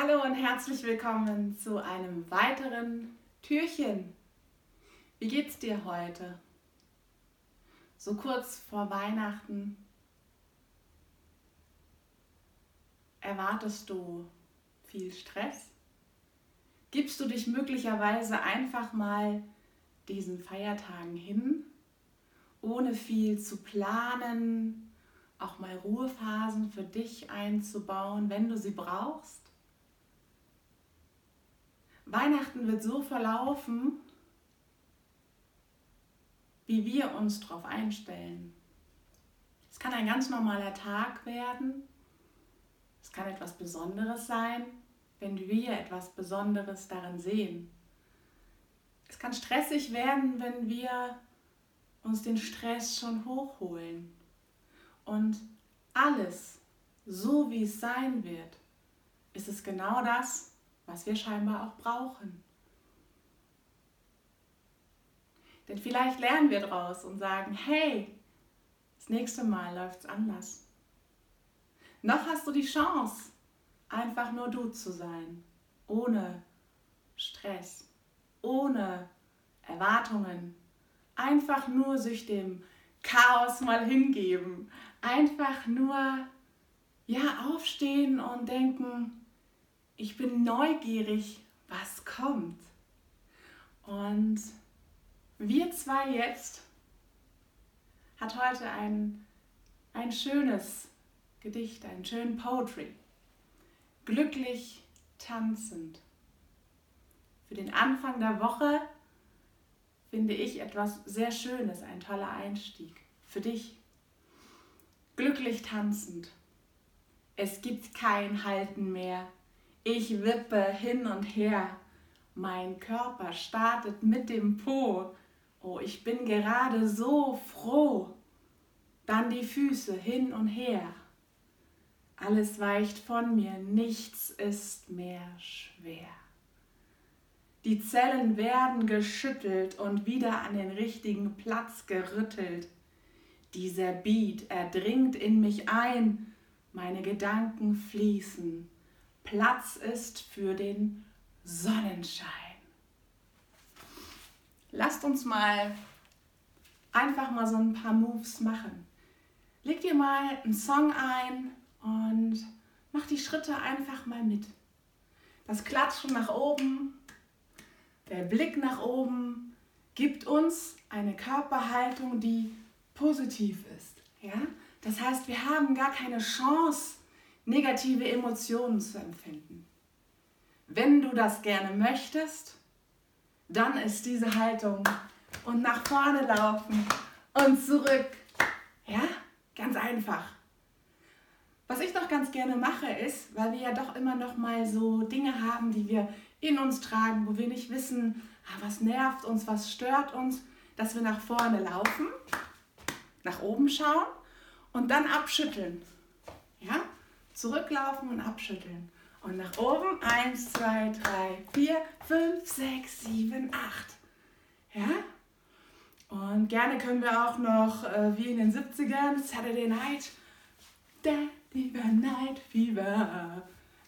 Hallo und herzlich willkommen zu einem weiteren Türchen. Wie geht's dir heute? So kurz vor Weihnachten erwartest du viel Stress? Gibst du dich möglicherweise einfach mal diesen Feiertagen hin, ohne viel zu planen, auch mal Ruhephasen für dich einzubauen, wenn du sie brauchst? Weihnachten wird so verlaufen, wie wir uns darauf einstellen. Es kann ein ganz normaler Tag werden. Es kann etwas Besonderes sein, wenn wir etwas Besonderes darin sehen. Es kann stressig werden, wenn wir uns den Stress schon hochholen. Und alles, so wie es sein wird, ist es genau das, was wir scheinbar auch brauchen. Denn vielleicht lernen wir daraus und sagen, hey, das nächste Mal läuft es anders. Noch hast du die Chance, einfach nur du zu sein, ohne Stress, ohne Erwartungen, einfach nur sich dem Chaos mal hingeben, einfach nur ja aufstehen und denken, ich bin neugierig, was kommt. Und wir zwei jetzt hat heute ein, ein schönes Gedicht, einen schönen Poetry. Glücklich tanzend. Für den Anfang der Woche finde ich etwas sehr Schönes, ein toller Einstieg. Für dich. Glücklich tanzend. Es gibt kein Halten mehr ich wippe hin und her. Mein Körper startet mit dem Po. Oh, ich bin gerade so froh. Dann die Füße hin und her. Alles weicht von mir, nichts ist mehr schwer. Die Zellen werden geschüttelt und wieder an den richtigen Platz gerüttelt. Dieser Beat, er dringt in mich ein, meine Gedanken fließen. Platz ist für den Sonnenschein. Lasst uns mal einfach mal so ein paar Moves machen. Leg dir mal einen Song ein und mach die Schritte einfach mal mit. Das Klatschen nach oben, der Blick nach oben gibt uns eine Körperhaltung, die positiv ist. Ja? Das heißt, wir haben gar keine Chance, negative Emotionen zu empfinden. Wenn du das gerne möchtest, dann ist diese Haltung und nach vorne laufen und zurück. Ja, ganz einfach. Was ich noch ganz gerne mache ist, weil wir ja doch immer noch mal so Dinge haben, die wir in uns tragen, wo wir nicht wissen, ah, was nervt uns, was stört uns, dass wir nach vorne laufen, nach oben schauen und dann abschütteln. Zurücklaufen und abschütteln. Und nach oben. Eins, zwei, drei, vier, fünf, sechs, sieben, acht. Ja? Und gerne können wir auch noch, äh, wie in den 70ern, Saturday Night, Daddy Night Fever.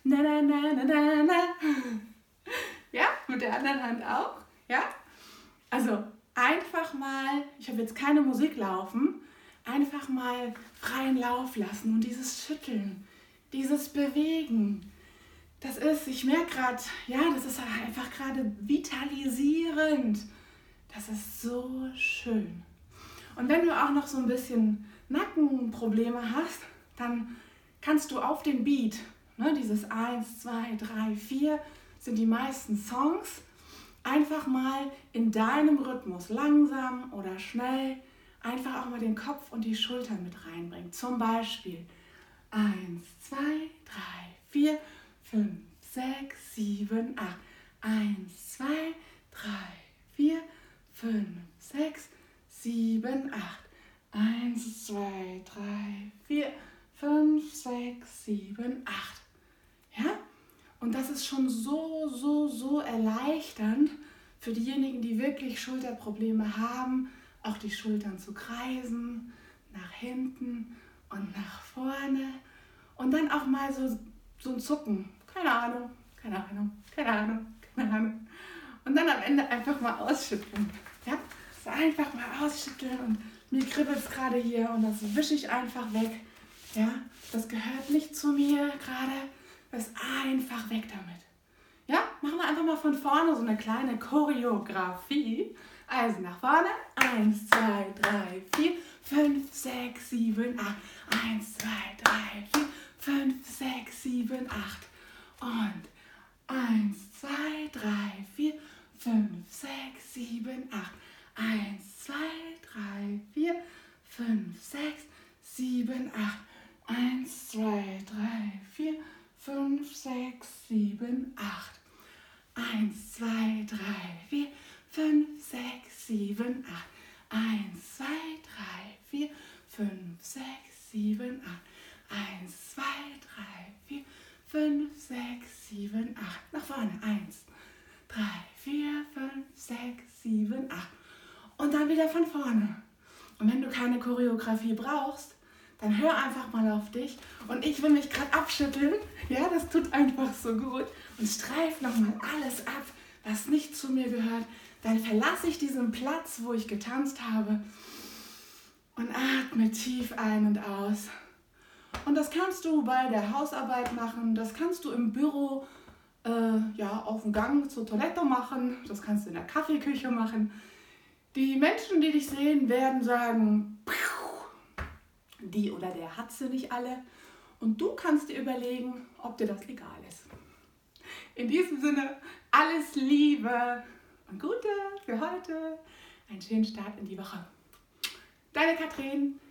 Na, na, na, na, na, na. Ja, mit der anderen Hand auch. Ja? Also einfach mal, ich habe jetzt keine Musik laufen, einfach mal freien Lauf lassen und dieses Schütteln dieses Bewegen, das ist, ich merke gerade, ja, das ist einfach gerade vitalisierend. Das ist so schön. Und wenn du auch noch so ein bisschen Nackenprobleme hast, dann kannst du auf dem Beat, ne, dieses 1, 2, 3, 4 sind die meisten Songs, einfach mal in deinem Rhythmus, langsam oder schnell, einfach auch mal den Kopf und die Schultern mit reinbringen. Zum Beispiel Eins, zwei, drei, vier, fünf, sechs, sieben, acht. Eins, zwei, drei, vier, fünf, sechs, sieben, acht. Eins, zwei, drei, vier, fünf, sechs, sieben, acht. Ja? Und das ist schon so, so, so erleichternd für diejenigen, die wirklich Schulterprobleme haben, auch die Schultern zu kreisen, nach hinten und nach vorne. Und dann auch mal so, so ein Zucken keine Ahnung, keine Ahnung, keine Ahnung, keine Ahnung. Und dann am Ende einfach mal ausschütteln. Ja? So einfach mal ausschütteln und mir kribbelt es gerade hier und das wische ich einfach weg. Ja? Das gehört nicht zu mir gerade. Das einfach weg damit. Ja? Machen wir einfach mal von vorne so eine kleine Choreografie. Also nach vorne. Eins, zwei, drei, vier, fünf, sechs, sieben, acht. Eins, zwei, drei, vier, fünf, sechs, sieben, acht. Und eins, zwei, drei, vier, fünf, sechs, sieben, acht. Eins, zwei, drei, vier, fünf, sechs, sieben, acht. Eins, zwei, drei, vier, fünf, sechs, sieben, acht. Eins, zwei, drei, vier, fünf, sechs, sieben, acht. Eins, zwei, drei, vier, fünf, sechs, sieben, acht. Eins, zwei, drei, vier, fünf, sechs, sieben, acht. Nach vorne. Eins, drei, vier, fünf, sechs, sieben, acht. Und dann wieder von vorne. Und wenn du keine Choreografie brauchst, dann hör einfach mal auf dich. Und ich will mich gerade abschütteln. Ja, das tut einfach so gut. Und streif nochmal alles ab, was nicht zu mir gehört. Dann verlasse ich diesen Platz, wo ich getanzt habe. Und atme tief ein und aus. Und das kannst du bei der Hausarbeit machen. Das kannst du im Büro äh, ja, auf dem Gang zur Toilette machen. Das kannst du in der Kaffeeküche machen. Die Menschen, die dich sehen, werden sagen, die oder der hat sie nicht alle. Und du kannst dir überlegen, ob dir das egal ist. In diesem Sinne, alles Liebe und Gute für heute. Einen schönen Start in die Woche. Deine Katrin.